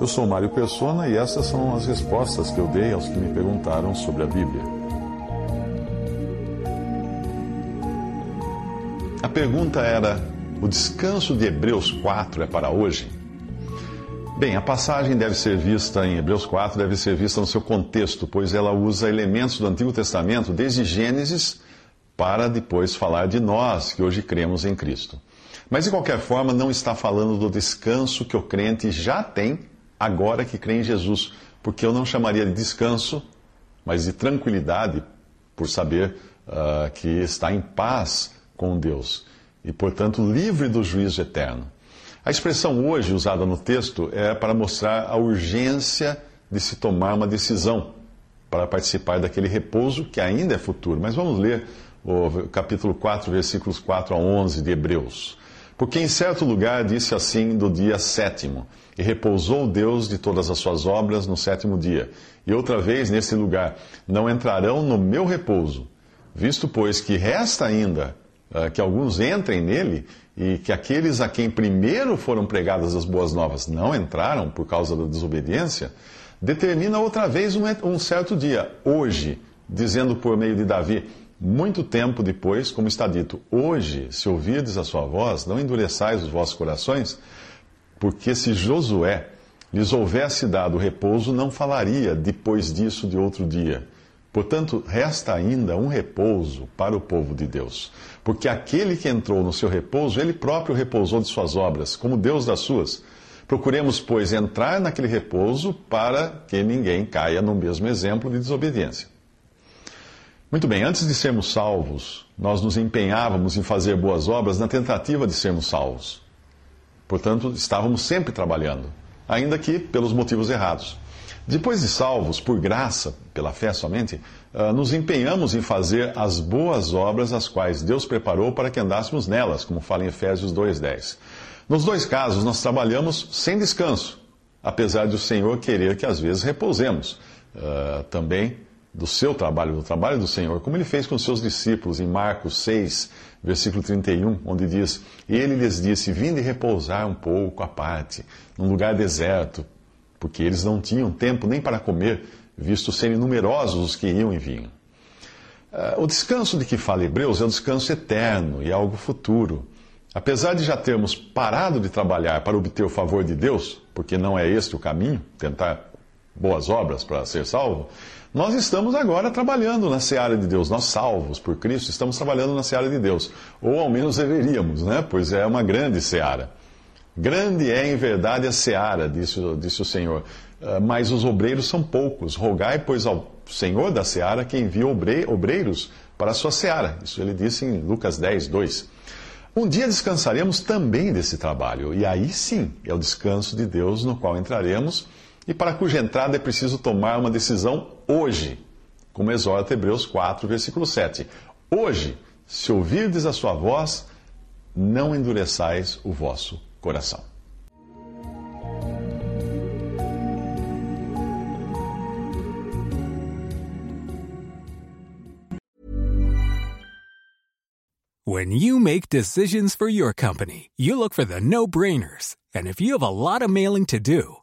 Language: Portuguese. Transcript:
Eu sou Mário Persona e essas são as respostas que eu dei aos que me perguntaram sobre a Bíblia. A pergunta era: o descanso de Hebreus 4 é para hoje? Bem, a passagem deve ser vista em Hebreus 4, deve ser vista no seu contexto, pois ela usa elementos do Antigo Testamento, desde Gênesis, para depois falar de nós, que hoje cremos em Cristo. Mas, de qualquer forma, não está falando do descanso que o crente já tem agora que crê em Jesus, porque eu não chamaria de descanso, mas de tranquilidade, por saber uh, que está em paz com Deus e, portanto, livre do juízo eterno. A expressão hoje usada no texto é para mostrar a urgência de se tomar uma decisão para participar daquele repouso que ainda é futuro. Mas vamos ler o capítulo 4, versículos 4 a 11 de Hebreus. Porque em certo lugar disse assim do dia sétimo: E repousou Deus de todas as suas obras no sétimo dia. E outra vez nesse lugar: Não entrarão no meu repouso. Visto, pois, que resta ainda uh, que alguns entrem nele, e que aqueles a quem primeiro foram pregadas as boas novas não entraram por causa da desobediência, determina outra vez um, um certo dia, hoje, dizendo por meio de Davi: muito tempo depois, como está dito, hoje, se ouvirdes a sua voz, não endureçais os vossos corações, porque se Josué lhes houvesse dado repouso, não falaria depois disso de outro dia. Portanto, resta ainda um repouso para o povo de Deus. Porque aquele que entrou no seu repouso, ele próprio repousou de suas obras, como Deus das suas. Procuremos, pois, entrar naquele repouso para que ninguém caia no mesmo exemplo de desobediência. Muito bem, antes de sermos salvos, nós nos empenhávamos em fazer boas obras na tentativa de sermos salvos. Portanto, estávamos sempre trabalhando, ainda que pelos motivos errados. Depois de salvos, por graça, pela fé somente, nos empenhamos em fazer as boas obras as quais Deus preparou para que andássemos nelas, como fala em Efésios 2,10. Nos dois casos, nós trabalhamos sem descanso, apesar de o Senhor querer que às vezes repousemos. Uh, também do seu trabalho, do trabalho do Senhor, como ele fez com os seus discípulos em Marcos 6, versículo 31, onde diz: ele lhes disse: Vinde repousar um pouco à parte, num lugar deserto, porque eles não tinham tempo nem para comer, visto serem numerosos os que iam e vinham. O descanso de que fala Hebreus é um descanso eterno e algo futuro. Apesar de já termos parado de trabalhar para obter o favor de Deus, porque não é este o caminho, tentar boas obras para ser salvo, nós estamos agora trabalhando na seara de Deus. Nós, salvos por Cristo, estamos trabalhando na seara de Deus. Ou ao menos deveríamos, né? Pois é uma grande seara. Grande é em verdade a seara, disse, disse o Senhor, mas os obreiros são poucos. Rogai, pois, ao Senhor da seara que envie obreiros para a sua seara. Isso ele disse em Lucas 10, 2. Um dia descansaremos também desse trabalho, e aí sim é o descanso de Deus no qual entraremos e para cuja entrada é preciso tomar uma decisão hoje, como exorta Hebreus 4, versículo 7. Hoje, se ouvirdes a sua voz, não endureçais o vosso coração. When you make decisions for your company, you look for the no-brainers. And if you have a lot of mailing to do,